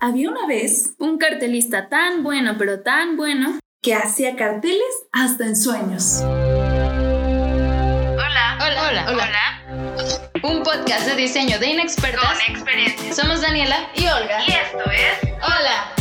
Había una vez Un cartelista tan bueno, pero tan bueno. que hacía carteles hasta en sueños. Hola. Hola, hola. Un podcast de diseño de inexpertas. Con experiencia. Somos Daniela y Olga. Y esto es Hola.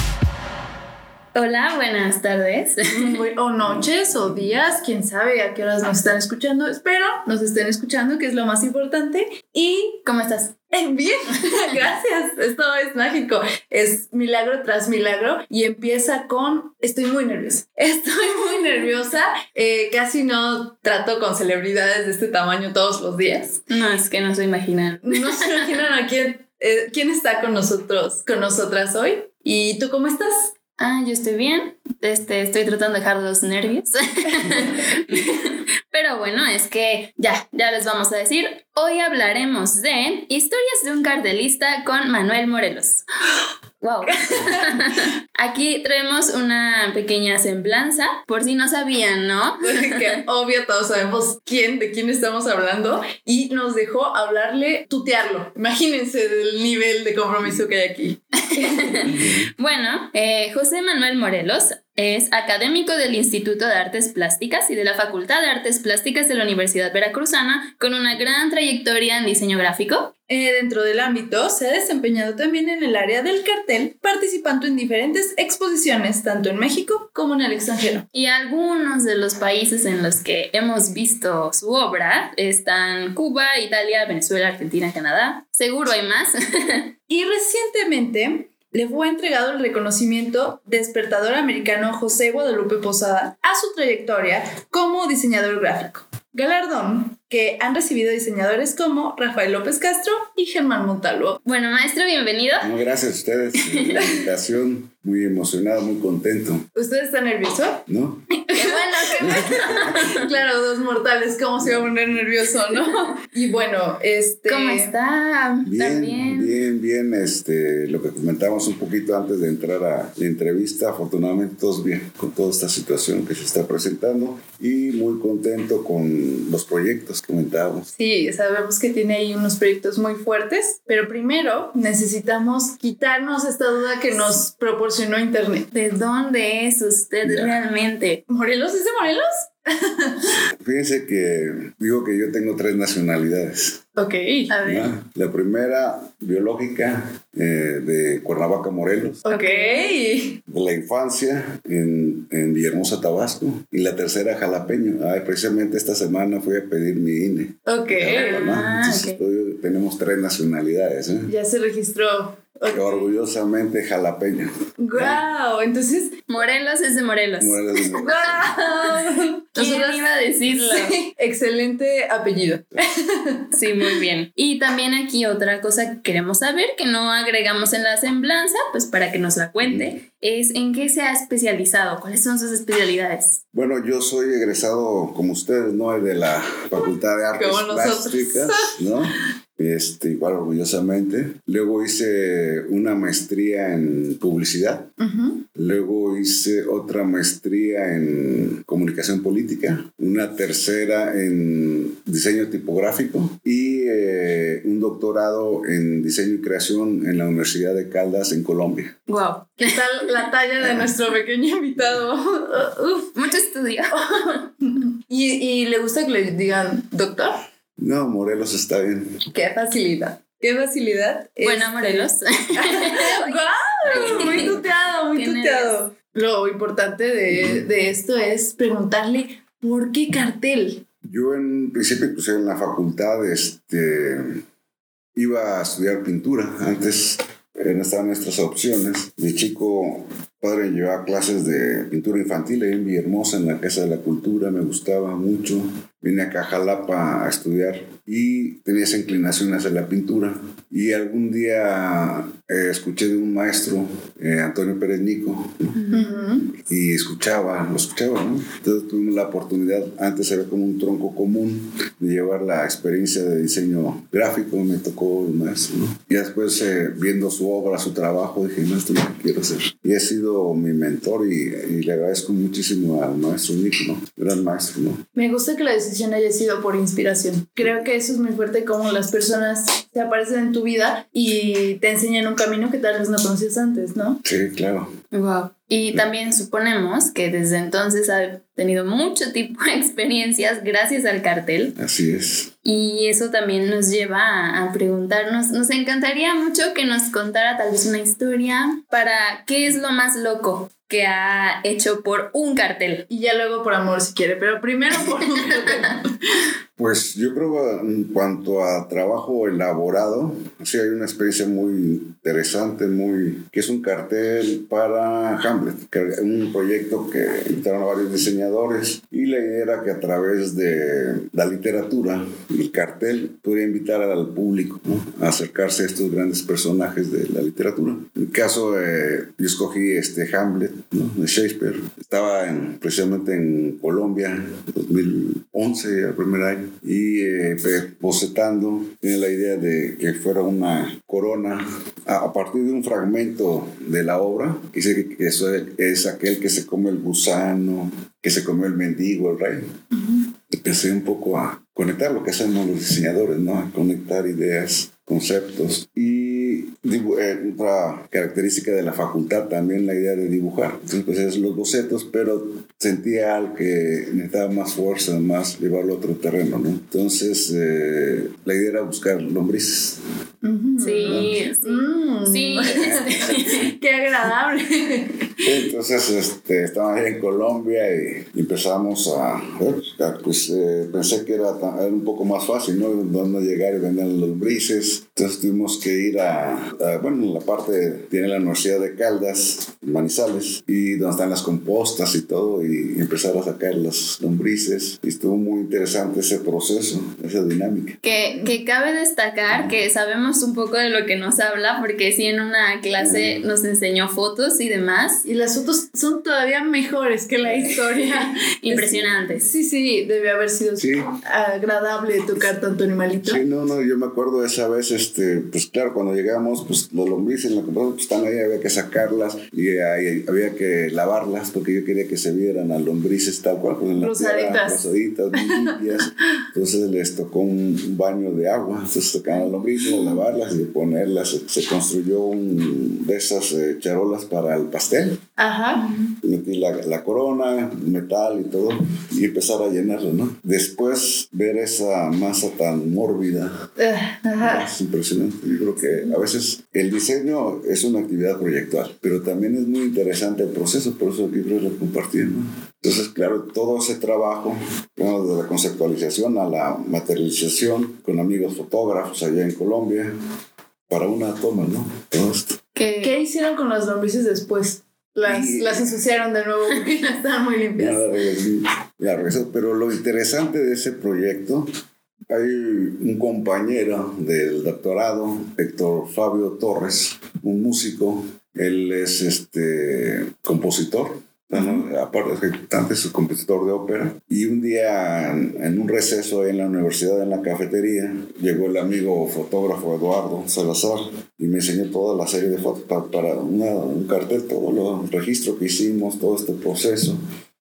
Hola, buenas tardes. Bu- O noches o días, quién sabe a qué horas nos están escuchando. Espero nos estén escuchando, que es lo más importante. Y ¿Cómo estás? Eh, Bien, gracias. Esto es mágico. Es milagro tras milagro y empieza con estoy muy nerviosa. Estoy muy nerviosa. Eh, casi no trato con celebridades de este tamaño todos los días. No, es que no se imaginan. No se imaginan a quién, eh, quién está con nosotros, con nosotras hoy. ¿Y tú cómo estás? Ah, yo estoy bien. Este, estoy tratando de dejar los nervios. Pero bueno, es que ya, ya les vamos a decir. Hoy hablaremos de historias de un cartelista con Manuel Morelos. Wow. Aquí traemos una pequeña semblanza, por si no sabían, ¿no? Porque obvio todos sabemos quién, de quién estamos hablando y nos dejó hablarle, tutearlo. Imagínense del nivel de compromiso que hay aquí. Bueno, eh, José Manuel Morelos es académico del Instituto de Artes Plásticas y de la Facultad de Artes Plásticas de la Universidad Veracruzana, con una gran trayectoria en diseño gráfico. Eh, dentro del ámbito, se ha desempeñado también en el área del cartel, participando en diferentes exposiciones, tanto en México como en el extranjero. Y algunos de los países en los que hemos visto su obra están Cuba, Italia, Venezuela, Argentina, Canadá. Seguro hay más. Y recientemente le fue entregado el reconocimiento Despertador Americano José Guadalupe Posada a su trayectoria como diseñador gráfico. Galardón que han recibido diseñadores como Rafael López Castro y Germán Montalvo. bueno, maestro, bienvenido. No, gracias a ustedes por la invitación. Muy emocionado, muy contento, ¿Usted está nervioso? ¿no? Qué bueno, qué bueno. claro, dos mortales, ¿cómo se va a poner nervioso, no? Y bueno, este... ¿Cómo está? Bien, También. bien, bien. Este, lo que comentamos un poquito antes de entrar a la entrevista, afortunadamente todos bien con toda esta situación que se está presentando y muy contento con los proyectos que comentábamos. Sí, sabemos que tiene ahí unos proyectos muy fuertes, pero primero necesitamos quitarnos esta duda que nos proporcionó Internet. ¿De dónde es usted Ya. realmente? ¿Morelos es de Morelos? Fíjense que digo que yo tengo tres nacionalidades. Ok. A ver. ¿no? La primera, biológica, eh, de Cuernavaca, Morelos. Ok. de la infancia en, en Villahermosa, Tabasco. Y la tercera, jalapeño. Ay, precisamente esta semana fui a pedir mi INE. Ok. ¿no? Ah, Entonces, ok. estoy- tenemos tres nacionalidades. ¿eh? Ya se registró. Ok. Orgullosamente jalapeño. Wow, entonces. Morelos es de Morelos. Morelos de Morelos. ¡Wow! ¿Quién iba a decirlo? Sí, excelente apellido. Sí, muy bien. Y también aquí otra cosa que queremos saber, que no agregamos en la semblanza, pues para que nos la cuente, es en qué se ha especializado, cuáles son sus especialidades. Bueno, yo soy egresado, como ustedes, ¿no? De la Facultad de Artes Como nosotros. Plásticas, ¿no? Este, igual orgullosamente. Luego hice una maestría en publicidad. Luego hice otra maestría en comunicación política, una tercera en diseño tipográfico y eh, un doctorado en diseño y creación en la Universidad de Caldas en Colombia. Wow. ¿Qué tal la talla de nuestro pequeño invitado? Uf. Mucho estudio. ¿Y, y le gusta que le digan doctor? No, Morelos está bien. Qué facilidad. Qué facilidad. Bueno, Morelos. ¡Guau! Muy tuteado, muy tuteado. Lo importante de, de esto es preguntarle por qué cartel. Yo en principio, pues en la facultad, este, iba a estudiar pintura. Antes eh, no estaban nuestras opciones. De chico, padre me llevaba clases de pintura infantil ahí en Villahermosa, en la Casa de la Cultura. Me gustaba mucho. Vine acá a Jalapa a estudiar y tenía esa inclinación hacia la pintura. Y algún día eh, escuché de un maestro, eh, Antonio Pérez Nico, Ujú. y escuchaba, lo escuchaba, ¿no? Entonces tuvimos la oportunidad, antes era como un tronco común, de llevar la experiencia de diseño gráfico, me tocó el maestro, ¿no? Y después, eh, viendo su obra, su trabajo, dije, no, esto es lo que quiero hacer. Y ha sido mi mentor y, y le agradezco muchísimo al maestro Nico, ¿no? Gran maestro, ¿no? Me gusta que la decisión decisión haya sido por inspiración. Creo que eso es muy fuerte como las personas te aparecen en tu vida y te enseñan un camino que tal vez no conocías antes, ¿no? Sí, claro. Wow. Y también suponemos que desde entonces ha tenido mucho tipo de experiencias gracias al cartel. Así es. Y eso también nos lleva a, a preguntarnos, nos encantaría mucho que nos contara tal vez una historia para qué es lo más loco que ha hecho por un cartel. Y ya luego por amor si quiere, pero primero por un cartel. Pues yo creo que en cuanto a trabajo elaborado, sí hay una experiencia muy interesante, muy que es un cartel para Hamlet, que es un proyecto que invitaron a varios diseñadores y la idea era que a través de la literatura el cartel pudiera invitar al público ¿no? a acercarse a estos grandes personajes de la literatura. En mi caso, eh, yo escogí este Hamlet ¿no? de Shakespeare. Estaba en, precisamente en Colombia, 2011, el primer año y eh, bocetando tiene la idea de que fuera una corona a, partir de un fragmento de la obra dice que eso es aquel que se come el gusano que se comió el mendigo el rey. Uh -huh. empecé un poco a conectar lo que hacen los diseñadores no a conectar ideas conceptos. Y eh, otra característica de la facultad también la idea de dibujar. Entonces, pues es los bocetos, pero sentía al que necesitaba más fuerza, más llevarlo a otro terreno, ¿no? Entonces, eh, la idea era buscar lombrices. Uh -huh. Sí, sí. Mm. sí. Qué agradable. Entonces, este, estaba ahí en Colombia y empezamos a, pues eh, pensé que era, era, un poco más fácil, ¿no? Donde llegar y vender los lombrices. Entonces tuvimos que ir a, a, bueno, la parte, tiene la Universidad de Caldas, Manizales, y donde están las compostas y todo, y empezar a sacar las lombrices. Y estuvo muy interesante ese proceso, esa dinámica. Que, que cabe destacar que sabemos un poco de lo que nos habla, porque sí en una clase nos enseñó fotos y demás. Y las fotos son todavía mejores que la historia. Impresionantes. Sí, sí, debió haber sido sí. agradable tocar tanto animalito. Sí, no, no, yo me acuerdo esa vez, este, pues claro, cuando llegamos, pues los lombrices en la computadora pues, están ahí, había que sacarlas y ahí, había que lavarlas porque yo quería que se vieran a lombrices tal cual, pues en la rosaditas, tierra, rosaditas muy limpias. Entonces les tocó un baño de agua, entonces tocaban las lombrices, lavarlas y ponerlas. Se, construyó un, de esas eh, charolas para el pastel. Ajá. Metí la, la, corona, metal y todo, y empezar a llenarlo, ¿no? Después ver esa masa tan mórbida, Ajá. es impresionante. Yo creo que a veces el diseño es una actividad proyectual, pero también es muy interesante el proceso, por eso quiero lo compartir, ¿no? Entonces, claro, todo ese trabajo, bueno, de la conceptualización a la materialización, con amigos fotógrafos allá en Colombia, para una toma, ¿no? Todo esto. ¿Qué, ¿Qué hicieron con las lombrices después? Las, y, las ensuciaron de nuevo porque ya estaban muy limpias. Ya, ya, pero lo interesante de ese proyecto, hay un compañero del doctorado, Héctor Fabio Torres, un músico, él es este compositor, aparte es compositor de ópera. Y un día, en un receso en la universidad, en la cafetería, llegó el amigo fotógrafo Eduardo Salazar y me enseñó toda la serie de fotos para, para un cartel, todo el registro que hicimos, todo este proceso.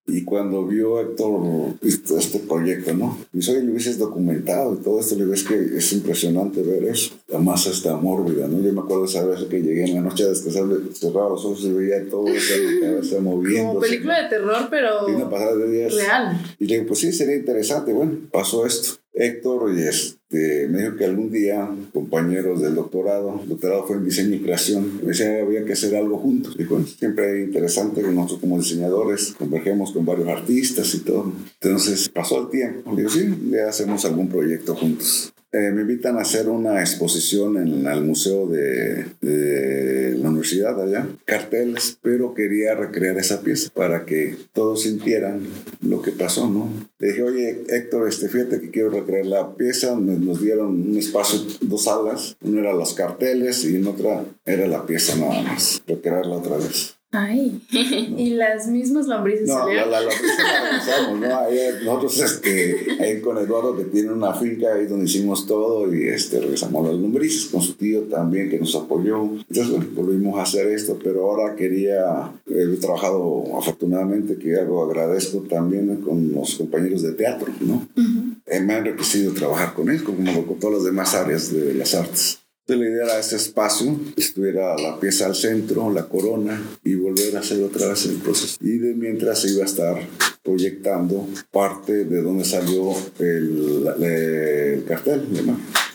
Y cuando vio Héctor este proyecto, ¿no? Y oye, lo hubieses documentado y todo esto, le ves que es impresionante ver eso. La masa está mórbida, ¿no? Yo me acuerdo esa vez que llegué en la noche a descansar, cerraba los ojos y veía todo eso, cabeza moviendo. Como película de terror, pero. Y una pasada de días. Real. Y le digo, pues sí, sería interesante. Bueno, pasó esto. Héctor y este, me dijo que algún día compañeros del doctorado, el doctorado fue en diseño y creación, me decía que había que hacer algo juntos. Dijo, siempre es interesante que nosotros como diseñadores convergemos con varios artistas y todo. Entonces pasó el tiempo, digo, sí, ya hacemos algún proyecto juntos. Eh, me invitan a hacer una exposición en el museo de, de, la universidad allá, carteles, pero quería recrear esa pieza para que todos sintieran lo que pasó, ¿no? Le dije, oye, Héctor, este, fíjate que quiero recrear la pieza, nos dieron un espacio, dos salas, una era los carteles y en otra era la pieza nada más, recrearla otra vez. Ay. y las mismas lombrices no, la, la lombrices la realizamos, ¿no? Ahí, nosotros este, ahí con Eduardo que tiene una finca ahí donde hicimos todo y este, regresamos las lombrices con su tío también que nos apoyó. Entonces volvimos a hacer esto, pero ahora quería, he trabajado afortunadamente que algo agradezco también con los compañeros de teatro, ¿no? Uh -huh eh, me ha enriquecido trabajar con él, como con todas las demás áreas de las artes. Entonces la idea era ese espacio, estuviera la pieza al centro, la corona, y volver a hacer otra vez el proceso. Y de mientras se iba a estar proyectando parte de donde salió el, el cartel,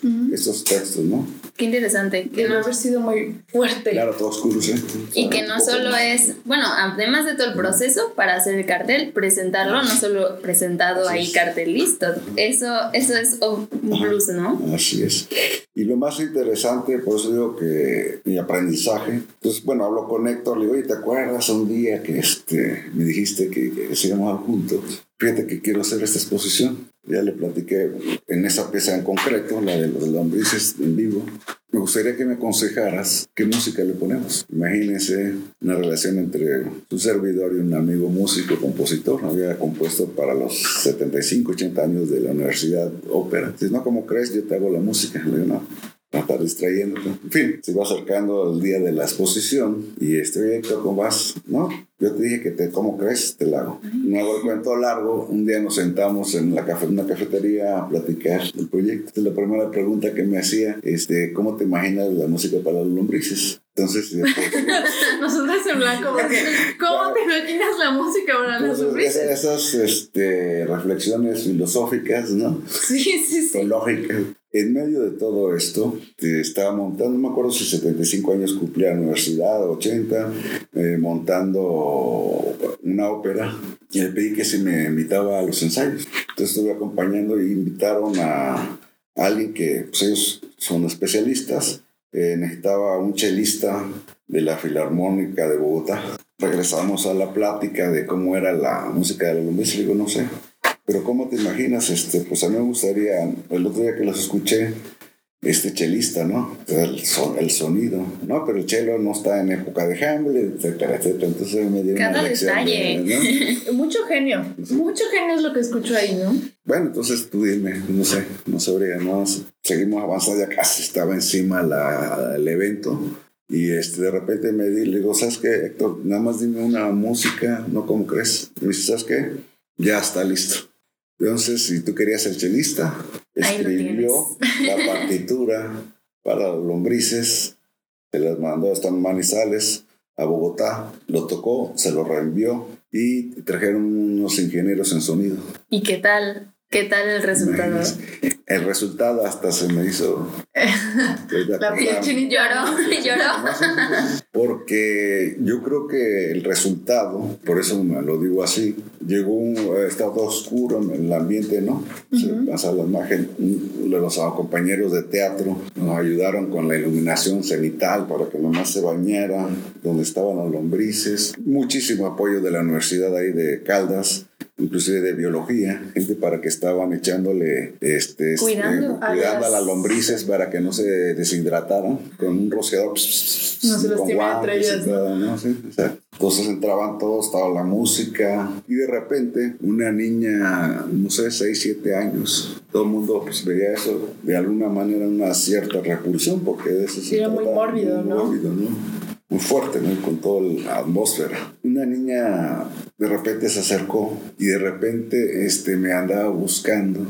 ¿no? Estos textos, ¿no? Qué interesante. Que no, haber sido muy fuerte. Claro, todo oscuro, ¿sí? y que no solo es, bueno, además de todo el proceso para hacer el cartel, presentarlo, no solo presentado Así ahí es. cartel listo. Eso, eso es un plus, ¿no? Así es. Y lo más interesante, por eso digo que mi aprendizaje, entonces, bueno, hablo con Héctor, le digo, oye, ¿te acuerdas un día que este, me dijiste que, que llamaban juntos? Fíjate que quiero hacer esta exposición. Ya le platiqué en esa pieza en concreto, la de los lombrices en vivo. Me gustaría que me aconsejaras qué música le ponemos. Imagínense una relación entre un servidor y un amigo músico, compositor. Había compuesto para los 75, 80 años de la universidad ópera. Dice, no, como crees, yo te hago la música. Le digo, no, para estar distrayéndote. En fin, se va acercando el día de la exposición y este, oye, ¿cómo vas? No, yo te dije que te, ¿cómo crees? Te la hago. No hago el cuento largo. Un día nos sentamos en la cafe, una cafetería a platicar del proyecto. La primera pregunta que me hacía, este, ¿cómo te imaginas la música para los lombrices? Entonces, Nosotros en blanco, porque ¿cómo te imaginas la música para las entonces, lombrices? esas, esas, este, reflexiones filosóficas, ¿no? Sí, sí, sí. teológica. En medio de todo esto, te estaba montando, no me acuerdo si 75 años cumplía la universidad, 80, eh, montando una ópera. Y le pedí que se me invitaba a los ensayos. Entonces estuve acompañando y invitaron a alguien que pues, ellos son especialistas. Eh, necesitaba un chelista de la Filarmónica de Bogotá. Regresamos a la plática de cómo era la música de la lombriz. Le digo, no sé, pero ¿cómo te imaginas? Este, pues a mí me gustaría, el otro día que los escuché, este chelista, ¿no? El, son- el sonido, ¿no? Pero el chelo no está en época de Hamlet, etcétera, etcétera. Entonces me dio Cada una lección. detalle. de- ¿no? Mucho genio. Mucho genio es lo que escucho ahí, ¿no? Bueno, entonces tú dime, no sé, no sabría, ¿no? Seguimos avanzando, ya casi estaba encima la, el evento. Y este, de repente me di, le digo, ¿sabes qué, Héctor? Nada más dime una música, no como crees. Me dice, ¿sabes qué? Ya está listo. Entonces, si tú querías ser chelista, escribió la partitura para los lombrices, se las mandó hasta Manizales, a Bogotá, lo tocó, se lo reenvió y trajeron unos ingenieros en sonido. ¿Y qué tal? ¿Qué tal el resultado? El resultado hasta se me hizo. La piel chinita. Lloró, lloró. Porque yo creo que el resultado, por eso me lo digo así, llegó un estado oscuro en el ambiente, ¿no? Se pasa la imagen. Un- Los compañeros de teatro nos ayudaron con la iluminación cenital para que nomás se bañara, donde estaban los lombrices. Muchísimo apoyo de la Universidad ahí de Caldas inclusive de biología, gente para que estaban echándole, este, este, Cuidando a cuidando a las- las lombrices para que no se deshidrataran con un rociador No se con guantes y ellas, ¿no? todo, ¿no? Sí, o sea, entonces entraban todos, estaba la música y de repente una niña, no sé, 6, 7 años, todo el mundo pues, veía eso de alguna manera una cierta repulsión porque de eso se Era muy mórbido, muy ¿no? mórbido, ¿no? Muy fuerte, ¿no? Con toda la atmósfera. Una niña de repente se acercó y de repente este, me andaba buscando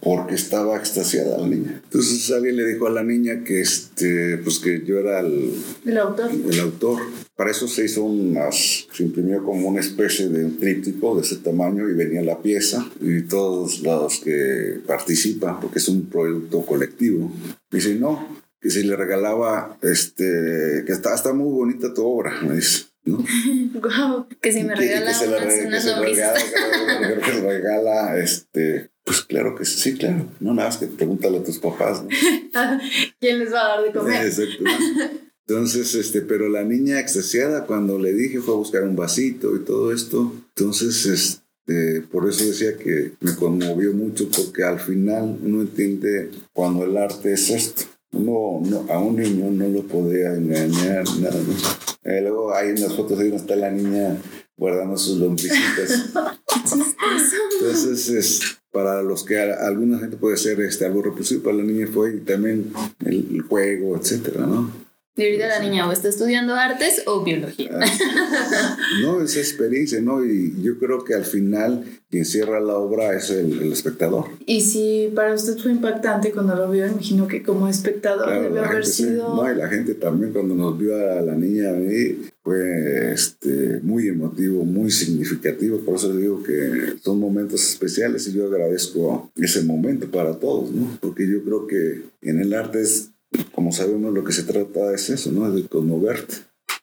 porque estaba extasiada la niña. Entonces alguien le dijo a la niña que, este, pues que yo era el, El autor. el autor. Para eso se hizo unas, se imprimió como una especie de un tríptico de ese tamaño y venía la pieza y todos los que participan, porque es un producto colectivo, dice no, que si le regalaba, este, que está, está muy bonita tu obra, me dice. ¿no? Guau. Que si me Que- que regala se le unas, que se regala, que regala, este, pues claro que sí, claro. No nada más que pregúntale a tus papás, ¿no? ¿Quién les va a dar de comer? Exacto. Entonces, este, pero la niña extasiada cuando le dije fue a buscar un vasito y todo esto. Entonces, este, por eso decía que me conmovió mucho porque al final uno entiende cuando el arte es esto. Uno, no, a un niño no lo podía engañar, nada. ¿no? Eh, luego hay unas fotos ahí donde está la niña guardando sus lombricitas. Entonces, es, para los que alguna gente puede ser este, algo repulsivo, para la niña fue y también el juego, etcétera, ¿no? Y ahorita la niña o está estudiando artes o biología. Ah, no, es experiencia, ¿no? Y yo creo que al final quien cierra la obra es el, el espectador. Y si para usted fue impactante cuando lo vio, imagino que como espectador Claro, debe haber sí. sido... No, y la gente también cuando nos vio a la niña a mí fue este, muy emotivo, muy significativo. Por eso digo que son momentos especiales y yo agradezco ese momento para todos, ¿no? Porque yo creo que en el arte es, como sabemos, lo que se trata es eso, ¿no? De conmoverte.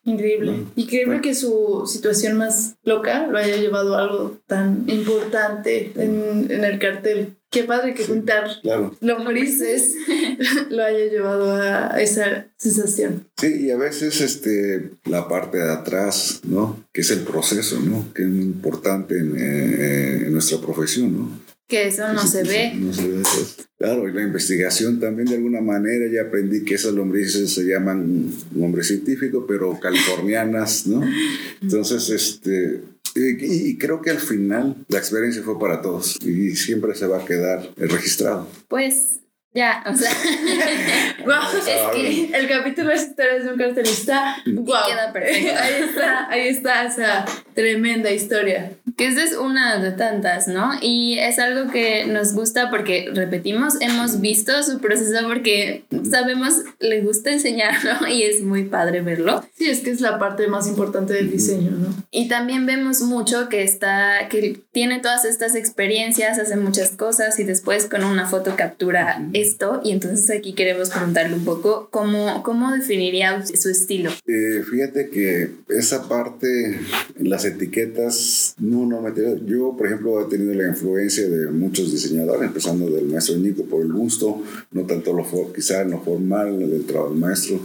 Increíble. No. Increíble que su situación más loca lo haya llevado a algo tan importante en, en el cartel. Qué padre que juntar Claro. lombrices lo haya llevado a esa sensación. Sí, y a veces este, la parte de atrás, ¿no? Que es el proceso, ¿no? Que es muy importante en, eh, en nuestra profesión, ¿no? Que eso no se ve. No se ve eso. Claro, y la investigación también de alguna manera ya aprendí que esas lombrices se llaman nombre científico, pero californianas, ¿no? Entonces, este, y, y creo que al final la experiencia fue para todos y siempre se va a quedar registrado. Pues ya, o sea, Guau, es que el capítulo es historias de un cartelista. Wow. queda perfecto. Ahí está, ahí está esa tremenda historia. que esa es una de tantas, ¿no? Y es algo que nos gusta porque, repetimos, hemos visto su proceso porque sabemos, le gusta enseñarlo y es muy padre verlo. Sí, es que es la parte más importante del diseño, ¿no? Y también vemos mucho que está, que tiene todas estas experiencias, hace muchas cosas y después con una foto captura esto. Y entonces aquí queremos preguntarle un poco cómo, cómo definiría su estilo. Eh, fíjate que esa parte, las etiquetas, no, no me Yo, por ejemplo, he tenido la influencia de muchos diseñadores, empezando del maestro Nico por el gusto, no tanto lo for- quizá en lo formal del trabajo del maestro.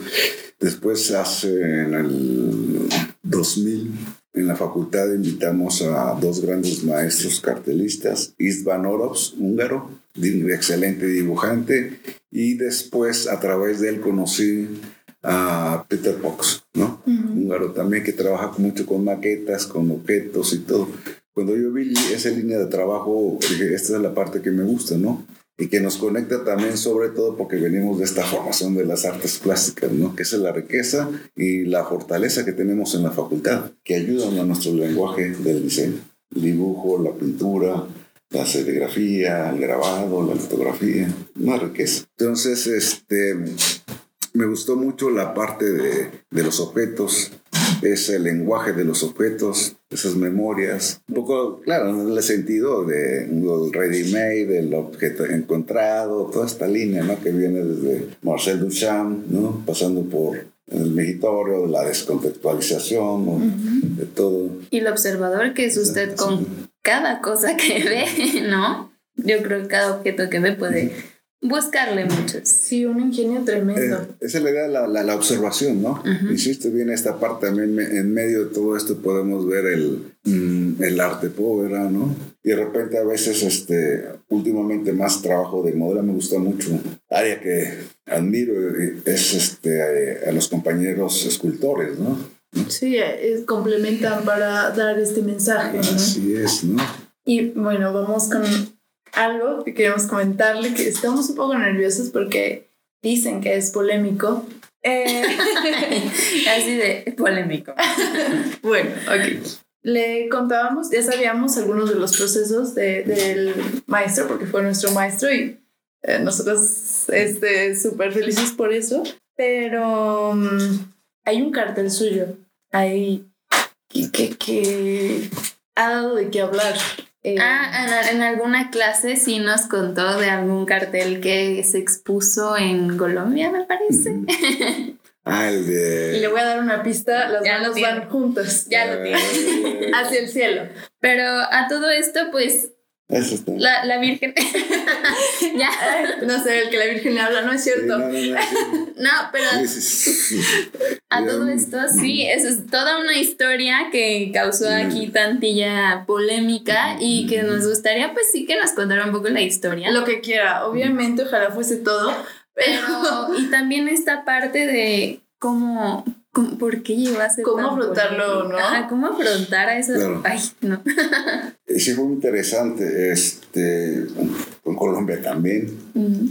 Después, hace en el 2000, en la facultad invitamos a dos grandes maestros cartelistas, Istvan Orops, húngaro, excelente dibujante, y después a través de él conocí a Peter Fox, ¿no? húngaro también que trabaja mucho con maquetas, con objetos y todo. Cuando yo vi esa línea de trabajo, dije, esta es la parte que me gusta, ¿no? Y que nos conecta también sobre todo porque venimos de esta formación de las artes plásticas, ¿no? Que esa es la riqueza y la fortaleza que tenemos en la facultad, que ayudan a nuestro lenguaje del diseño. El dibujo, la pintura, la serigrafía, el grabado, la litografía, una riqueza. Entonces, este, me gustó mucho la parte de, de los objetos, ese lenguaje de los objetos, esas memorias. Un poco, claro, en el sentido de ready-made, del objeto encontrado, toda esta línea, ¿no? Que viene desde Marcel Duchamp, ¿no? Pasando por el mejitorio, la descontextualización, ¿no? de todo. Y el observador que es usted con cada cosa que ve, ¿no? Yo creo que cada objeto que ve puede buscarle muchos. Sí, un ingenio tremendo. Eh, esa es la idea de la, la, la observación, ¿no? Hiciste bien esta parte también, en medio de todo esto podemos ver el, mm, el arte povera, ¿no? Y de repente a veces, este, últimamente más trabajo de modelo me gusta mucho. Área que admiro es este, a los compañeros escultores, ¿no? Sí, eh, complementan para dar este mensaje, ¿no? Así es, ¿no? Y bueno, vamos con algo que queremos comentarle, que estamos un poco nerviosos porque dicen que es polémico. Eh, Así de polémico. bueno, ok. Le contábamos, ya sabíamos algunos de los procesos de- del maestro, porque fue nuestro maestro y eh, nosotros este, súper felices por eso. Pero mm, hay un cartel suyo ahí que, que, que ha dado de qué hablar. Eh, Ah, en, en alguna clase sí nos contó de algún cartel que se expuso en Colombia, me parece. Ah, el y le voy a dar una pista, las Ya manos tiene. van juntas Ya lo tiene. Eh, hacia el cielo. Pero a todo esto, pues, Eso está. la, la Virgen. ya. No sé, el que la Virgen le habla, no es Sí, cierto. no, no, no, sí. No, pero Sí, sí, sí. a todo esto sí, eso es toda una historia que causó aquí tantilla polémica y que nos gustaría, pues sí, que nos contara un poco la historia. Lo que quiera, obviamente, ojalá fuese todo, pero Pero, y también esta parte de cómo- por qué llegó a ser Cómo tan afrontarlo, polémico. ¿no? Ajá, cómo afrontar a eso. Claro. Ay, no. Sí fue muy interesante, este, con Colombia también, Mm.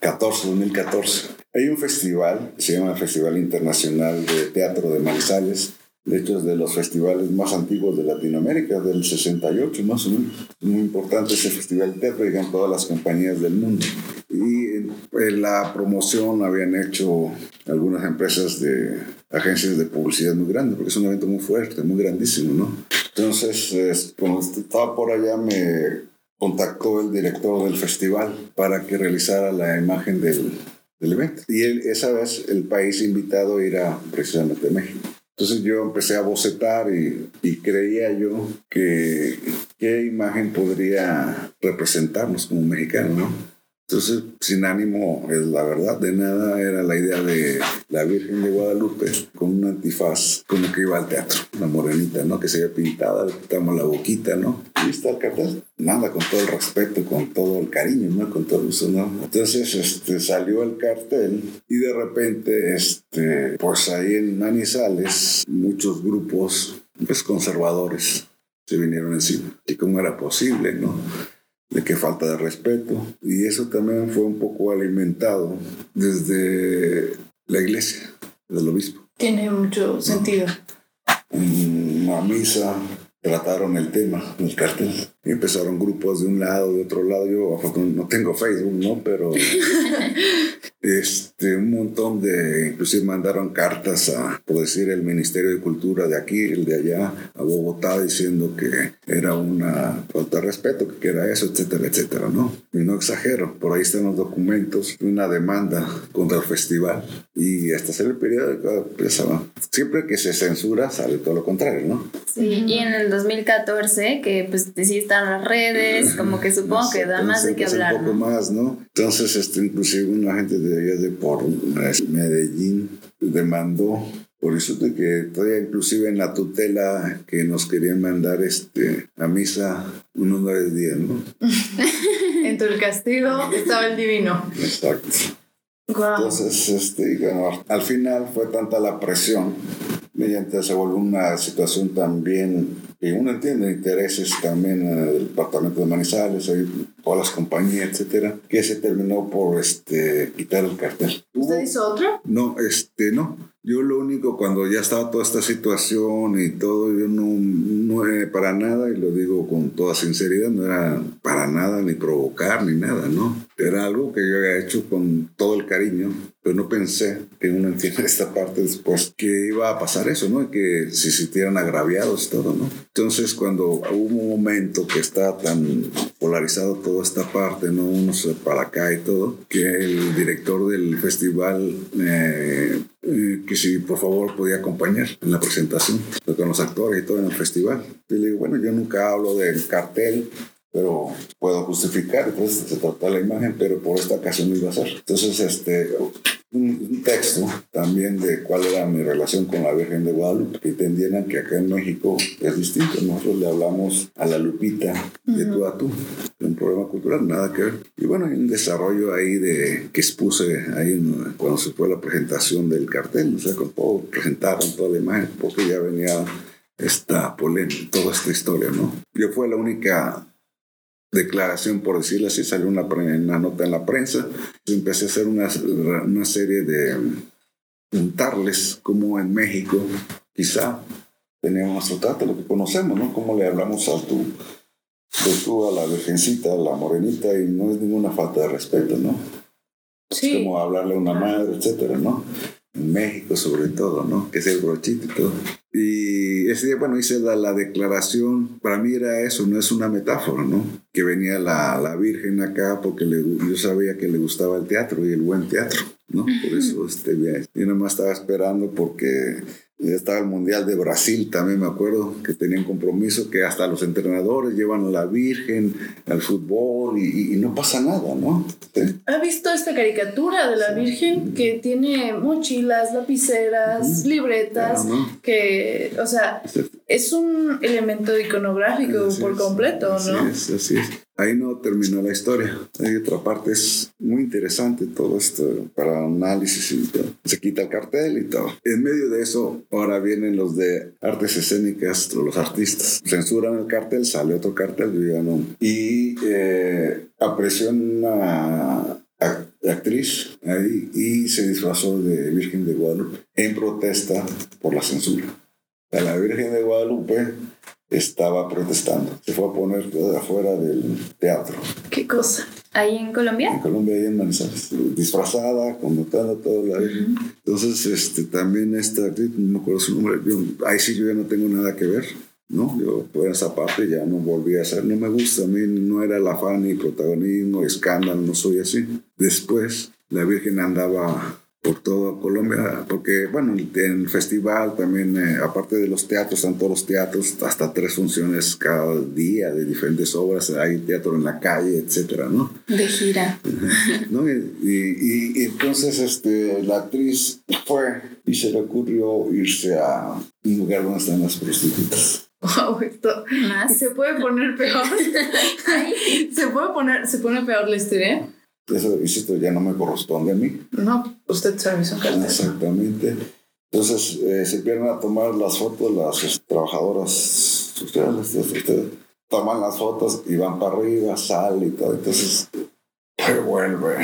14, 2014. Hay un festival, se llama Festival Internacional de Teatro de Manizales, de hecho es de los festivales más antiguos de Latinoamérica, del 68 más o menos. Es muy importante ese festival teatro, llegan todas las compañías del mundo. Y en la promoción habían hecho algunas empresas de agencias de publicidad muy grandes, porque es un evento muy fuerte, muy grandísimo, ¿no? Entonces, cuando estaba por allá, me contactó el director del festival para que realizara la imagen del, del evento. Y él, esa vez el país invitado era precisamente México. Entonces yo empecé a bocetar y, creía yo que qué imagen podría representarnos como mexicanos, ¿no? Entonces, sin ánimo, es la verdad, de nada era la idea de la Virgen de Guadalupe con un antifaz, como que iba al teatro, una morenita, ¿no? Que se había pintada, le quitamos la boquita, ¿no? Y está el cartel. Nada, con todo el respeto, con todo el cariño, ¿no? Con todo eso, ¿no? Entonces, este, salió el cartel y de repente, este, pues ahí en Manizales, muchos grupos, pues conservadores, se vinieron encima. ¿Y cómo era posible, no? De qué falta de respeto. Y eso también fue un poco alimentado desde la iglesia, del obispo. Tiene mucho sentido. Una misa trataron el tema, el cartel. Y empezaron grupos de un lado, de otro lado. Yo no tengo Facebook, ¿no? Pero este, un montón de, inclusive mandaron cartas a, por decir, el Ministerio de Cultura de aquí, el de allá, a Bogotá, diciendo que era una falta de respeto, que era eso, etcétera, etcétera, ¿no? Y no exagero, por ahí están los documentos, una demanda contra el festival. Y hasta hacer el periódico, siempre que se censura sale todo lo contrario, ¿no? Sí, y en el 2014, que pues sí están las redes, como que supongo que da más de qué hablar. Un poco más, ¿no? Entonces, este, inclusive una gente de de por Medellín demandó por eso de que todavía inclusive en la tutela que nos querían mandar este, a misa unos nueve días, ¿no? en tu castigo estaba el divino. Exacto. Entonces, este, al final fue tanta la presión, mediante se volvió una situación también que uno entiende intereses también del departamento de Manizales, todas las compañías, etcétera, que se terminó por este, quitar el cartel. ¿Usted hizo otro? No, este, no. Yo lo único, cuando ya estaba toda esta situación y todo, yo no, no era para nada, y lo digo con toda sinceridad, no era para nada ni provocar ni nada, ¿no? Era algo que yo había hecho con todo el cariño, pero no pensé que uno entiende esta parte después, que iba a pasar eso, ¿no? Que se sintieran agraviados todo, ¿no? Entonces, cuando hubo un momento que está tan polarizado toda esta parte, ¿no? Uno se para acá y todo, que el director del festival eh, eh, que si por favor podía acompañar en la presentación con los actores y todo en el festival. Y le digo, bueno, yo nunca hablo del cartel, pero puedo justificar, entonces se trata la imagen, pero por esta ocasión no iba a ser. Entonces, este, un, texto también de cuál era mi relación con la Virgen de Guadalupe, que entendieran que acá en México es distinto. Nosotros le hablamos a la Lupita de tú a tú, un problema cultural, nada que ver. Y bueno, hay un desarrollo ahí de que expuse ahí cuando se fue la presentación del cartel, o sea, con todo, presentaron toda la imagen, porque ya venía esta polémica, toda esta historia, ¿no? Yo fue la única declaración, por decirlo así, salió una, una nota en la prensa. Empecé a hacer una, una serie de juntarles como en México, quizá teníamos nuestro trato, lo que conocemos, ¿no? Cómo le hablamos a tú, de tú a la virgencita, a la morenita, y no es ninguna falta de respeto, ¿no? Sí. Es como hablarle a una madre, etcétera, ¿no? En México sobre todo, ¿no? Que es el brochito y todo. Y ese día, bueno, hice la, la, declaración, para mí era eso, no es una metáfora, ¿no? Que venía la, la Virgen acá porque le, yo sabía que le gustaba el teatro y el buen teatro, ¿no? Por eso este, yo nada más estaba esperando porque estaba el Mundial de Brasil también, me acuerdo, que tenían compromiso, que hasta los entrenadores llevan a la Virgen al fútbol y, no pasa nada, ¿no? ¿Ha visto esta caricatura de la Virgen que tiene mochilas, lapiceras, libretas, que, o sea, es un elemento iconográfico por completo, ¿no? Así es, así es ahí no terminó la historia. Hay otra parte, es muy interesante todo esto para análisis y todo. Se quita el cartel y todo. En medio de eso, ahora vienen los de artes escénicas, los artistas. Censuran el cartel, sale otro cartel, yo no. Y eh, a presión actriz ahí y se disfrazó de Virgen de Guadalupe en protesta por la censura. Sea, la Virgen de Guadalupe estaba protestando. Se fue a poner de afuera del teatro. ¿Qué cosa? ¿Ahí en Colombia? En Colombia, ahí en Manizales. Disfrazada, convocando a toda la Virgen. Entonces, este, también esta no me acuerdo su nombre, yo- ahí sí yo ya no tengo nada que ver. ¿no? Yo por esa parte ya no volví a hacer, no me gusta, a mí no era el afán ni protagonismo, escándalo, no soy así. Después la Virgen andaba por toda Colombia, porque bueno, en el festival también, eh, aparte de los teatros, están todos los teatros, hasta tres funciones cada día de diferentes obras, hay teatro en la calle, etcétera, ¿no? De gira. ¿no? Y, y- y entonces este, la actriz fue y se le ocurrió irse a un lugar donde están las prostitutas. Wow, esto. ¿Y Más. se puede poner peor? ¿Se puede poner, se pone peor la historia? Eso, insisto, ya no me corresponde a mí. No, usted sabe, son. Exactamente. Entonces eh, se empiezan a tomar las fotos las trabajadoras sociales. este, toman las fotos y van para arriba, sale y todo. Entonces, pues vuelve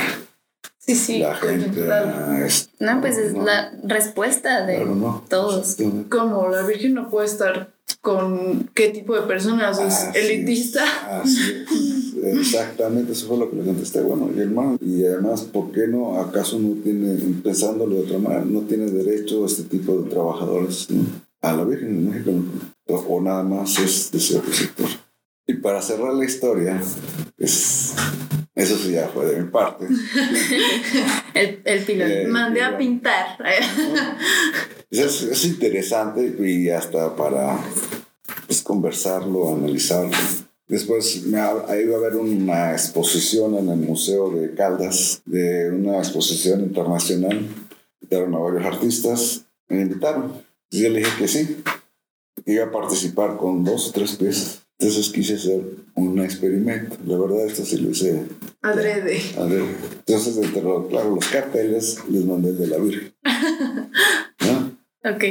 Sí, sí. la gente claro. No, pues es No, la respuesta de claro, no. todos. ¿Cómo? La Virgen no puede estar con qué tipo de personas es Así elitista. es, así es. Exactamente, eso fue lo que le contesté. Bueno, y hermano, y además, ¿por qué no? ¿Acaso no tiene, pensándolo de otra manera, no tiene derecho este tipo de trabajadores ¿no? a la Virgen de México? ¿no? O, nada más es de otro sector. Y para cerrar la historia, pues, eso sí ya fue de mi parte. El, el pilón. Eh, Mandé a pintar. Es, es interesante y hasta para pues, conversarlo, analizarlo. Después me, ha- va a haber una exposición en el Museo de Caldas, de una exposición internacional. Invitaron a varios artistas, me invitaron. Y yo le dije que sí, iba a participar con dos o tres piezas. Entonces quise hacer un experimento. La verdad, esto sí lo hice Adrede. a ver, entonces, entre los, claro, los carteles les mandé el de la Virgen. Ok.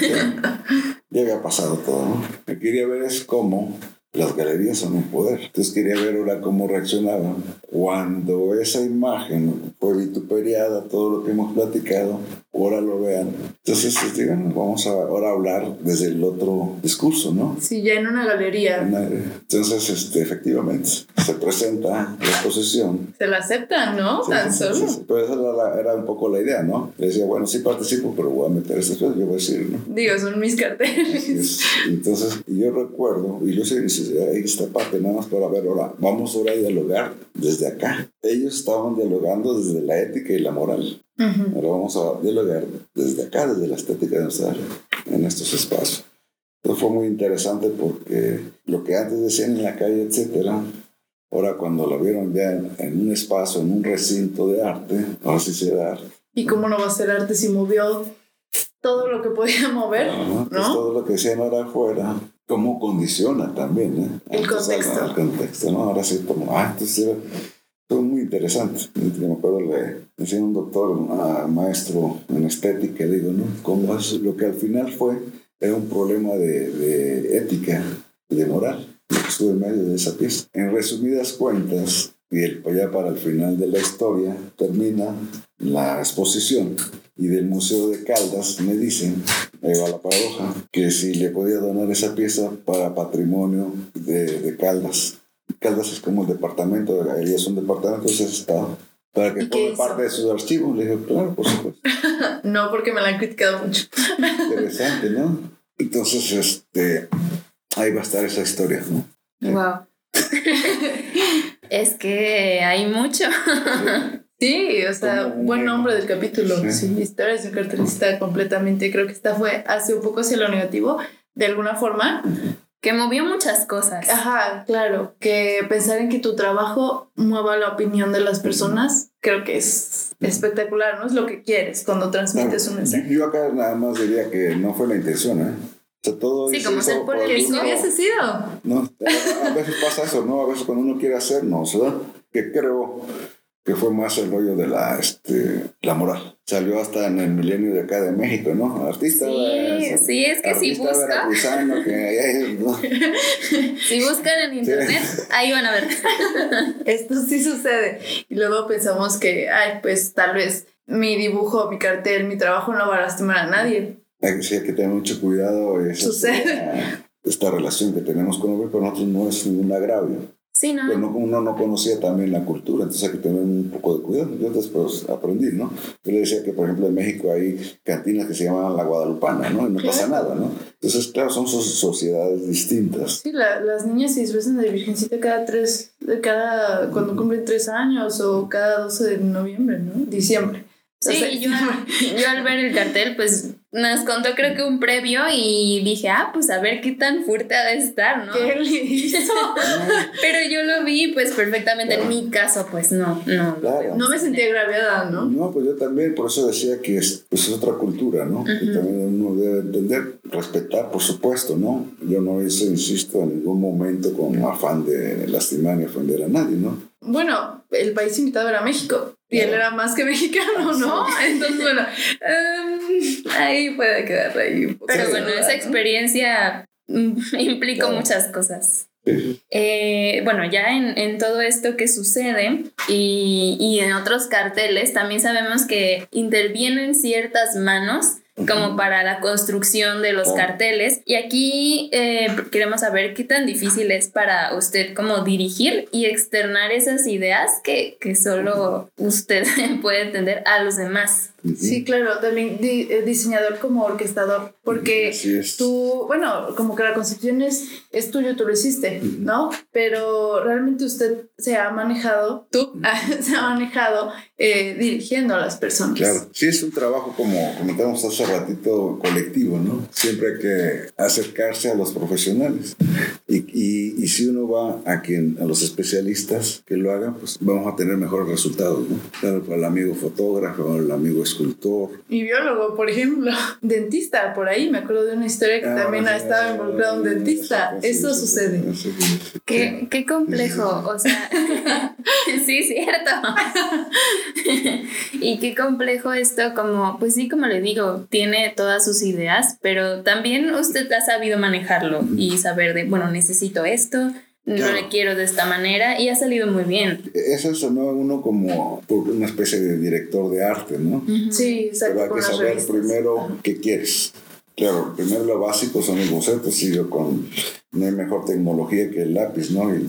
Ya, ya había pasado todo, ¿no? Lo que quería ver es cómo las galerías son un poder. Entonces quería ver ahora cómo reaccionaban cuando esa imagen fue vituperiada, todo lo que hemos platicado, ahora lo vean. Entonces, este, bueno, vamos a ahora hablar desde el otro discurso, ¿no? Sí, ya en una galería. Entonces, este, efectivamente, se presenta la exposición Se la aceptan, ¿no? Sí, Tan sí, solo. sí. Pero esa era, la- era un poco la idea, ¿no? Le decía, bueno, sí participo, pero voy a meter estas cosas, yo voy a decir, ¿no? Digo, son mis carteles. es. Entonces, yo recuerdo, y yo sé, dice, ahí esta parte, nada más para ver, ahora, vamos ahora a dialogar desde acá. Ellos estaban dialogando desde la ética y la moral. Ujú. Ahora vamos a dialogar desde acá, desde la estética de nuestra área, en estos espacios. Entonces fue muy interesante porque lo que antes decían en la calle, etcétera, ahora cuando lo vieron ya en, en un espacio, en un recinto de arte, ahora sí se da arte. ¿Y cómo no va a ser arte si movió todo lo que podía mover? Ajá, Entonces, ¿No? todo lo que decían ahora afuera, cómo condiciona también, ¿eh? El contexto. El contexto, ¿no? Ahora sí, como, ah, entonces fue muy interesante. Yo me acuerdo, le decía un doctor, ah, maestro en estética, digo, ¿no? ¿Cómo es lo que al final fue? Era un problema de, de ética y de moral, estuvo en medio de esa pieza. En resumidas cuentas, y el, ya para el final de la historia, termina la exposición y del Museo de Caldas me dicen, ahí va la paradoja, que si le podía donar esa pieza para patrimonio de, de Caldas. Caldas es como el departamento, ahí es un departamento, es ese estado. Para que ¿Y qué forme parte de sus archivos. Le dije, claro, por supuesto. No, porque me la han criticado mucho. Interesante, ¿no? Entonces, este, ahí va a estar esa historia, ¿no? Wow. es que hay mucho. Sí, o sea, buen nombre del capítulo. Sí. Sí, historias de un cartelista completamente. Creo que esta fue hace un poco hacia lo negativo, de alguna forma. Que movió muchas cosas. Ajá, claro. Que pensar en que tu trabajo mueva la opinión de las personas, creo que es espectacular, ¿no? Es lo que quieres cuando transmites un Yo, mensaje. yo acá nada más diría que no fue la intención, ¿eh? O sea, todo Sí, como ser. Si gusto. hubiese sido. No, a veces pasa eso, ¿no? A veces cuando uno quiere hacernos, ¿verdad? Que creo, que fue más el rollo de la, este, la moral. Salió hasta en el milenio de acá de México, ¿no? Artista. Sí, sí, es que si buscan. si buscan en internet, ahí van a ver. Esto sí sucede. Y luego pensamos que, ay, pues tal vez mi dibujo, mi cartel, mi trabajo no va a lastimar a nadie. Hay que, que tener mucho cuidado. Sucede. Esta, relación que tenemos con el con nosotros no es ningún agravio. Sí, ¿no? Pero uno no conocía también la cultura, entonces hay que tener un poco de cuidado. Yo después aprendí, ¿no? Yo le decía que, por ejemplo, en México hay cantinas que se llaman la Guadalupana, ¿no? Y no pasa nada, ¿no? Entonces, claro, son sociedades distintas. Sí, las niñas se disfrazan de virgencita cada tres, cada, cuando cumplen tres años o cada 12 de noviembre, ¿no? Diciembre. Sí, yo, yo al ver el cartel, pues nos contó creo que un previo y dije, ah, pues a ver qué tan fuerte ha de estar, ¿no? ¿Qué le hizo? Pero yo lo vi pues perfectamente, en mi caso pues no, no. No me sentí agraviada, ¿no? No, pues yo también, por eso decía que es, pues es otra cultura, ¿no? Que también uno debe entender, respetar, por supuesto, ¿no? Yo no hice, insisto, en ningún momento con afán de lastimar ni ofender a nadie, ¿no? Bueno, el país invitado era México y él era más que mexicano, ¿no? Entonces, bueno, um, ahí puede quedar ahí. Pero bueno, esa experiencia mm, implica muchas cosas. Eh, bueno, ya en, en, todo esto que sucede y, y en otros carteles, también sabemos que intervienen ciertas manos como para la construcción de los carteles. Y aquí eh, queremos saber qué tan difícil es para usted como dirigir y externar esas ideas que, que solo usted puede entender a los demás. Sí, claro, también eh, diseñador como orquestador, porque tú, bueno, como que la concepción es, es tuyo, tú lo hiciste, ¿no? Pero realmente usted se ha manejado, tú se ha manejado eh, dirigiendo a las personas. Claro, sí es un trabajo como comentamos hace ratito colectivo, ¿no? Siempre hay que acercarse a los profesionales y, y, y si uno va a quien, a los especialistas que lo hagan, pues vamos a tener mejores resultados, ¿no? Claro, para el amigo fotógrafo, el amigo escultor. Y biólogo, por ejemplo. Dentista, por ahí me acuerdo de una historia que ah, también ha estado involucrado un dentista. Eso sucede. Qué, qué complejo, o sea, sí, cierto. y qué complejo esto, como, pues sí, como le digo, tiene todas sus ideas, pero también usted ha sabido manejarlo y saber de, bueno, necesito esto, no le quiero de esta manera y ha salido muy bien. Eso sonó uno como una especie de director de arte, ¿no? Sí, exacto. Pero hay que saber primero qué quieres. Claro, primero lo básico son los bocetos, sigo con no hay mejor tecnología que el lápiz, ¿no? Y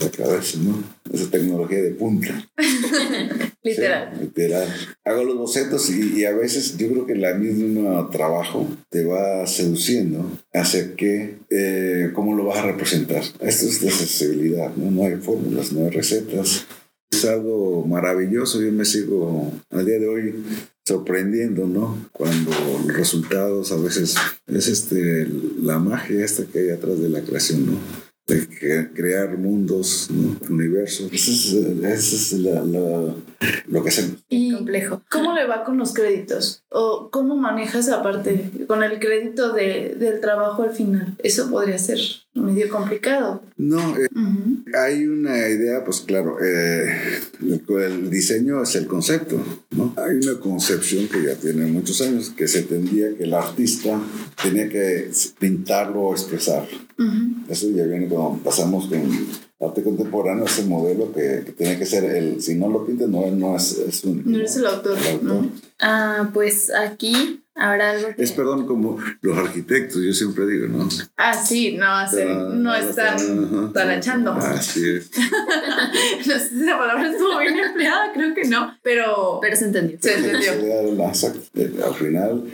la cabeza, ¿no? Esa tecnología de punta. literal. literal. Hago los bocetos y, a veces yo creo que la misma trabajo te va seduciendo hacia que, eh, cómo lo vas a representar. Esto es de sensibilidad, ¿no? No hay fórmulas, no hay recetas. Es algo maravilloso. Yo me sigo al día de hoy sorprendiendo, ¿no? Cuando los resultados a veces es este, la magia esta que hay atrás de la creación, ¿no? De crear mundos, ¿no? universos. Eso es, lo que hacemos. Y complejo. ¿Cómo le va con los créditos? ¿O cómo manejas esa parte con el crédito de, del trabajo al final? Eso podría ser medio complicado. No, eh, hay una idea, pues claro, eh, el, diseño es el concepto, ¿no? Hay una concepción que ya tiene muchos años, que se entendía que el artista tenía que pintarlo o expresarlo. Eso ya viene cuando pasamos con arte contemporáneo, ese modelo que, que, tiene que ser el, si no lo pinta, no, no es, es único. No es el autor. Ah, pues aquí Ahora algo Es, perdón, como los arquitectos, yo siempre digo, ¿no? Ah, sí, no, no están talachando. Así es. no sé si la palabra estuvo bien empleada, creo que no, pero... Pero se entendió. Se entendió. Al final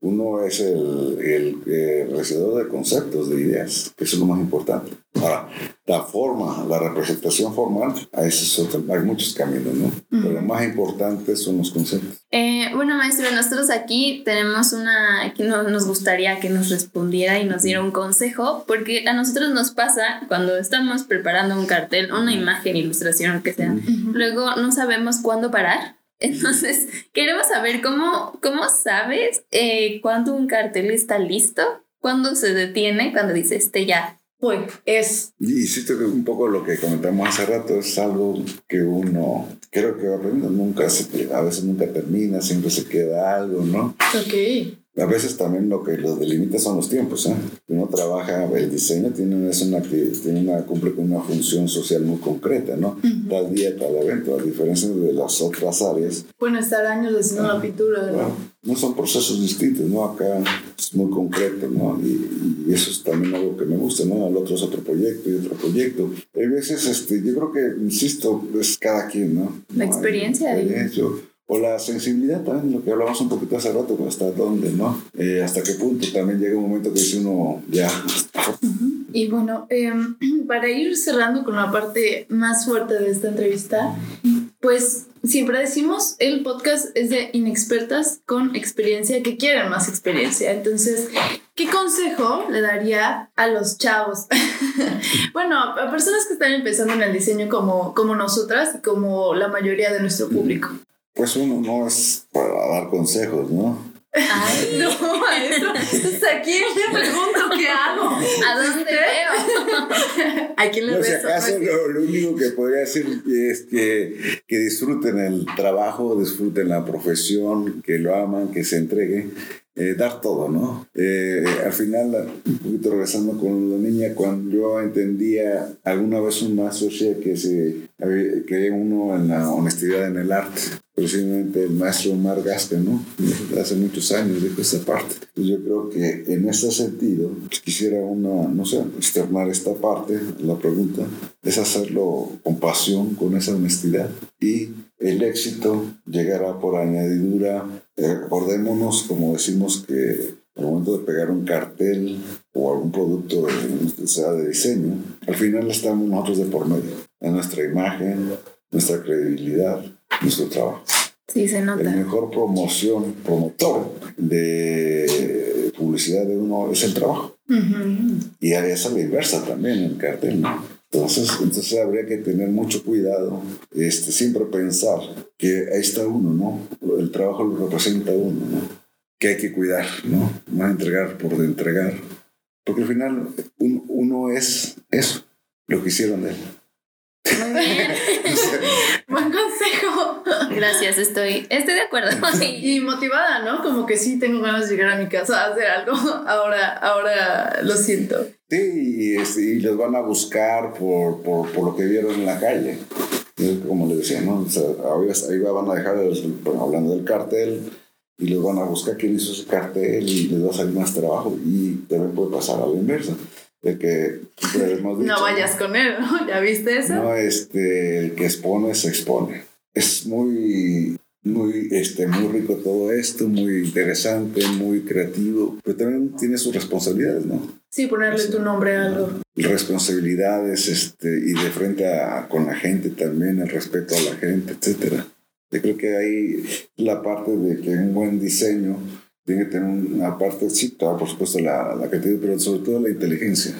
uno es el, el, el de conceptos, de ideas, que eso es lo más importante. Ahora, la forma, la representación formal, a eso hay muchos caminos, ¿no? Pero lo más importante son los conceptos. Eh, bueno, maestro, nosotros aquí tenemos una, que nos gustaría que nos respondiera y nos diera un consejo, porque a nosotros nos pasa cuando estamos preparando un cartel, una imagen, ilustración, que sea, luego no sabemos cuándo parar. Entonces, queremos saber cómo, cómo sabes eh, cuándo un cartel está listo, cuándo se detiene, cuando dice este ya fue, es. Y siento que un poco lo que comentamos hace rato es algo que uno creo que va aprendiendo. Nunca se, a veces nunca termina, siempre se queda algo, ¿no? Ok. A veces también lo que lo delimita son los tiempos. ¿eh? Uno trabaja, el diseño tiene, es una, tiene una, cumple con una función social muy concreta, ¿no? Tal día, tal evento, a diferencia de las otras áreas. Pueden estar años haciendo la pintura, ¿no? Bueno, no son procesos distintos, ¿no? Acá es muy concreto, ¿no? Y, y eso es también algo que me gusta, ¿no? El otro es otro proyecto y otro proyecto. Hay veces, este, yo creo que, insisto, es cada quien, ¿no? La experiencia de-. O la sensibilidad también, lo que hablamos un poquito hace rato, hasta dónde, ¿no? Eh, hasta qué punto también llega un momento que dice uno, ya, Y bueno, em, para ir cerrando con la parte más fuerte de esta entrevista, pues siempre decimos, el podcast es de inexpertas con experiencia que quieren más experiencia. Entonces, ¿qué consejo le daría a los chavos? bueno, a personas que están empezando en el diseño como, como nosotras y como la mayoría de nuestro público. pues uno no es para dar consejos, ¿no? Ay, No, maestro, ¿hasta quién le pregunto qué hago? ¿a dónde veo? ¿A quién le No, si beso? acaso lo, lo único que podría decir es que, que disfruten el trabajo, disfruten la profesión, que lo aman, que se entreguen, eh, dar todo, ¿no? Eh, al final, un poquito regresando con la niña, cuando yo entendía alguna vez un maestro decía que se creía uno en la honestidad en el arte. Precisamente el maestro Omar Gasca, ¿no? Hace muchos años dijo esa parte. Yo creo que en ese sentido, quisiera una, no sé, externar esta parte, la pregunta, es hacerlo con pasión, con esa honestidad. Y el éxito llegará por añadidura. Eh, acordémonos, como decimos, que al momento de pegar un cartel o algún producto, de, sea de diseño, al final estamos nosotros de por medio. Es nuestra imagen, nuestra credibilidad, nuestro trabajo. Sí, se El nota. mejor promoción, promotor de publicidad de uno es el trabajo. Ujú. Y a esa la inversa también en el cartel, ¿no? Entonces, entonces habría que tener mucho cuidado, este, siempre pensar que ahí está uno, ¿no? El trabajo lo representa uno, ¿no? Que hay que cuidar, ¿no? No entregar por entregar. Porque al final un- uno es eso, lo que hicieron de él. Muy bien. Buen consejo. Gracias, estoy, estoy de acuerdo. Y motivada, ¿no? Como que sí tengo ganas de llegar a mi casa a hacer algo. Ahora, ahora lo siento. Sí, y, y los van a buscar por, por, por lo que vieron en la calle. Como les decía, ¿no? O sea, ahí, ahí van a dejar, el- bueno, hablando del cartel, y los van a buscar quién hizo ese cartel y les va a salir más trabajo. Y también puede pasar a la inversa. De que hemos dicho, No vayas con él, ¿no? ¿Ya viste eso? No, este, el que expone se expone. Es muy, muy, este, muy rico todo esto, muy interesante, muy creativo, pero también tiene sus responsabilidades, ¿no? Sí, ponerle tu nombre a algo. responsabilidades este, y de frente a, con la gente también, el respeto a la gente, etcétera. Yo creo que ahí la parte de que un buen diseño tiene que tener una parte, sí, claro, por supuesto, la, la creatividad, pero sobre todo la inteligencia.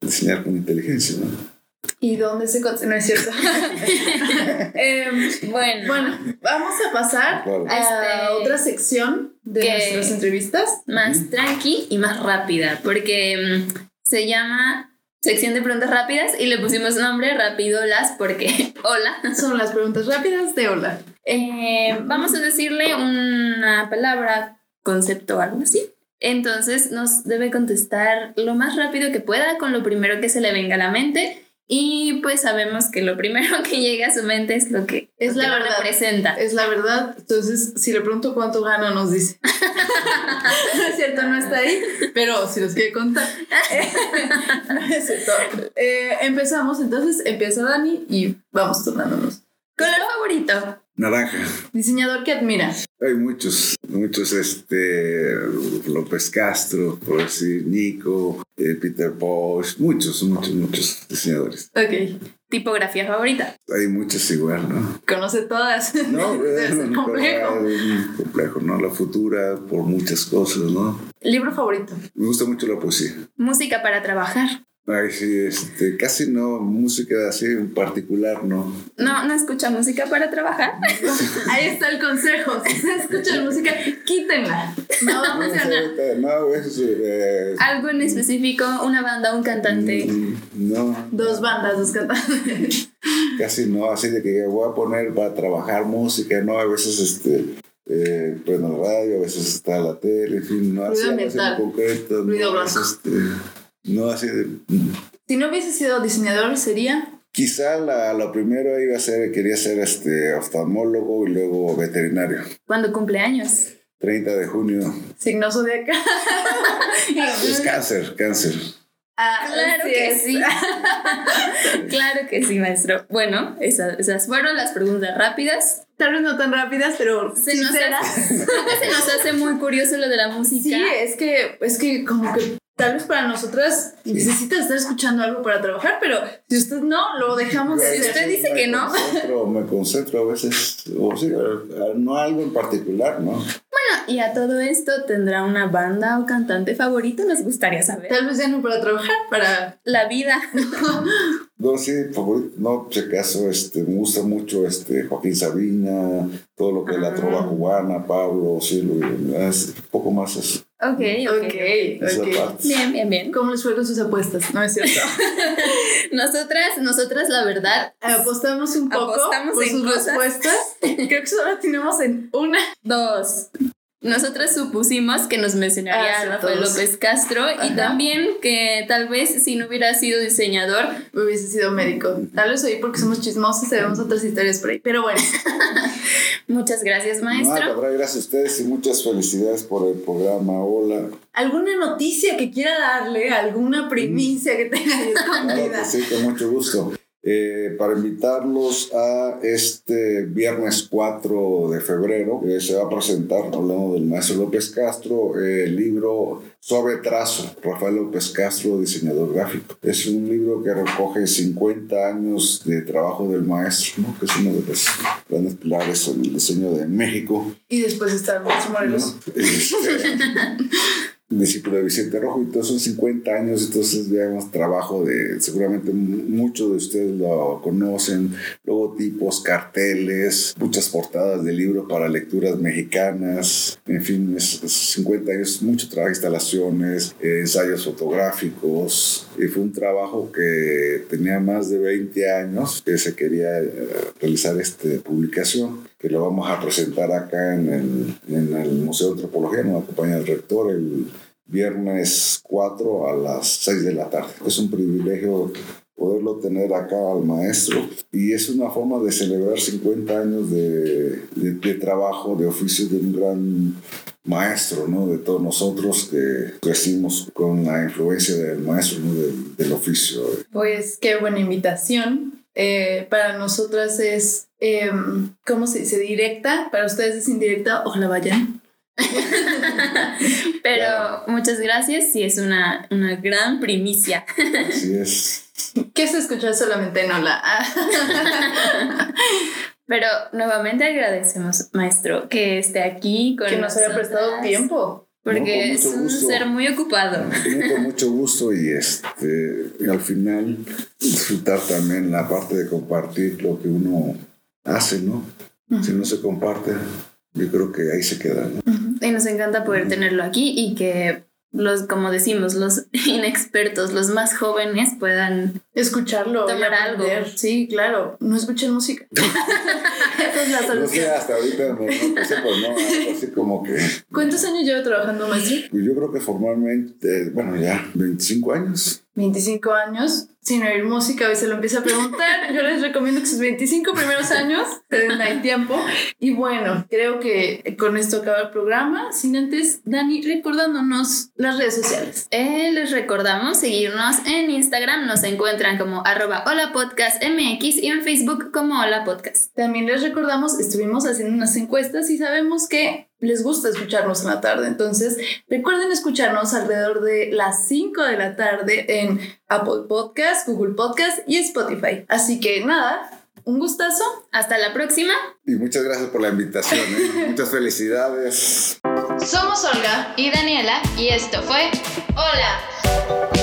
Diseñar con inteligencia, ¿no? ¿Y dónde se? No es cierto. Em, Bueno, bueno, vamos a pasar Claro. a Este, otra sección de que- nuestras entrevistas. más tranqui y más rápida, porque mm, se llama sección de preguntas rápidas y le pusimos nombre Rapidolas porque hola. Son las preguntas rápidas de hola. Eh, vamos a decirle una palabra, concepto o algo así. Entonces nos debe contestar lo más rápido que pueda con lo primero que se le venga a la mente. Y pues sabemos que lo primero que llega a su mente es lo que, Es lo la que lo verdad. representa. Es la verdad. Entonces, si le pregunto cuánto gana, nos dice. no es cierto, no está ahí, pero si los quiere contar. no es cierto. Eh, empezamos, entonces empieza Dani y vamos turnándonos. ¿Color favorito? Naranja. Diseñador que admira. Hay muchos, muchos, este, López Castro, por decir, Nico, eh, Peter Bosch, muchos, muchos, muchos diseñadores. Ok. Tipografía favorita. Hay muchos igual, ¿no? Conoce todas. No, bueno, complejo. complejo, ¿no? La futura por muchas cosas, ¿no? Libro favorito. Me gusta mucho la poesía. Música para trabajar. Ay, sí, este, casi no, música así en particular, no. No, no escucha música para trabajar. Ahí está el consejo. Si se escucha música, quítenla. No va a funcionar. no, veces, eh, Algo en específico, una banda, un cantante. mm, no, Dos bandas, dos cantantes. casi no, así de que voy a poner para trabajar música, no, a veces este, eh, prendo la radio, a veces está la tele, en fin, no ambiental. concreto, Ruido no, blanco. es, este, no así de... Si no hubiese sido diseñador, sería. Quizá la, lo primero iba a ser, quería ser este oftalmólogo y luego veterinario. Cuando cumple años. 30 de junio. Signo zodiacal. Es cáncer, cáncer. Ah, Claro que es. sí. claro que sí, maestro. Bueno, esas, esas fueron las preguntas rápidas. Tal vez no tan rápidas, pero Se nos, hace, se nos hace muy curioso lo de la música. Sí, es que, es que como que tal vez para nosotras necesita estar escuchando algo para trabajar, pero si usted no, lo dejamos de Si usted dice que no. concentro- me concentro a veces, o sí, no algo en particular, ¿no? Bueno, y a todo esto, ¿tendrá una banda o cantante favorito? Nos gustaría saber. Tal vez ya no para trabajar, para... La vida. No, sí, favorito, no, si acaso, este, me gusta mucho este, Joaquín Sabina, todo lo que es la Ah. trova cubana, Pablo, sí, lo- es un poco más eso, Ok, ok. Ok, esa ok. parte. Bien, bien, bien. ¿Cómo les fue con sus apuestas? No es cierto. Nosotras, nosotras, la verdad, Apostamos un poco Apostamos por en sus cosas. respuestas. Creo que solo tenemos en una. dos. Nosotras supusimos que nos mencionaría Ah, sí, Rafael todos. López Castro y Ajá. también que tal vez si no hubiera sido diseñador, Hubiese sido médico. Tal vez hoy porque somos chismosos y sabemos otras historias por ahí. Pero bueno, muchas gracias No, maestro. contrario, gracias a ustedes y muchas felicidades por el programa. Hola. ¿alguna noticia que quiera darle? ¿Alguna primicia que tenga Claro que sí, con mucho gusto. Eh, para invitarlos a este viernes 4 de febrero, que se va a presentar, hablando del maestro López Castro, eh, el libro Suave Trazo, Rafael López Castro, diseñador gráfico. Es un libro que recoge 50 años de trabajo del maestro, ¿no? que es uno de los grandes pilares en el diseño de México. Y después está Morelos. Este, discípulo de Vicente Rojo, y todos son 50 años, entonces veamos trabajo de, seguramente muchos de ustedes lo conocen, logotipos, carteles, muchas portadas de libros para lecturas mexicanas, en fin, es, es 50 años, mucho trabajo, instalaciones, ensayos fotográficos, y fue un trabajo que tenía más de 20 años que se quería eh, realizar esta publicación que lo vamos a presentar acá en el, en el Museo de Antropología, nos acompaña el rector el viernes 4 a las 6 de la tarde. Es un privilegio poderlo tener acá al maestro y es una forma de celebrar 50 años de, de, de trabajo, de oficio de un gran maestro, ¿no? De todos nosotros que crecimos con la influencia del maestro, ¿no? Del, del oficio. Pues qué buena invitación. Eh, para nosotras es, eh, ¿cómo se dice? Directa. Para ustedes es indirecta. Ojalá vayan. Pero Claro. muchas gracias, sí es una, una gran primicia. Así es. ¿Qué se escucha solamente en hola? Pero nuevamente agradecemos, maestro, que esté aquí con que nos haya prestado tiempo. Porque No, es un gusto. ser muy ocupado. Con mucho gusto y este y al final disfrutar también la parte de compartir lo que uno hace, ¿no? Si no se comparte, yo creo que ahí se queda, ¿no? Y nos encanta poder tenerlo aquí y que los, como decimos, los inexpertos, los más jóvenes puedan Escucharlo. y Tomar algo. Sí, claro. No escuchen música. Esa es la No sé, solución. hasta ahorita me no pensé, pero no, así como que ¿Cuántos años lleva trabajando, maestro? pues yo creo que formalmente, bueno, ya 25 años. 25 años sin oír música. Hoy se lo empieza a preguntar. Yo les recomiendo que sus 25 primeros años se den ahí tiempo. Y bueno, creo que con esto acaba el programa. Sin antes, Dani, recordándonos las redes sociales. Eh, les recordamos seguirnos en Instagram, nos encuentran como arroba hola podcast MX y en Facebook como hola podcast. También les recordamos, estuvimos haciendo unas encuestas y sabemos que les gusta escucharnos en la tarde. Entonces, recuerden escucharnos alrededor de las 5 de la tarde en Apple Podcast, Google Podcast y Spotify. Así que nada, un gustazo. Hasta la próxima. Y muchas gracias por la invitación, ¿eh? Muchas felicidades. Somos Olga y Daniela y esto fue Hola.